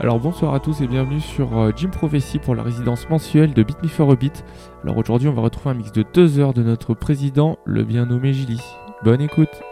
Alors bonsoir à tous et bienvenue sur euh, Jim Prophecy pour la résidence mensuelle de Beat Me for a Beat. Alors aujourd'hui on va retrouver un mix de deux heures de notre président, le bien nommé Gilly. Bonne écoute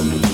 from the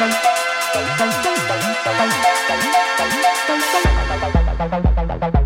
Thank you.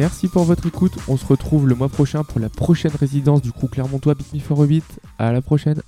Merci pour votre écoute. On se retrouve le mois prochain pour la prochaine résidence du crew Clermontois Beat Me a. À la prochaine.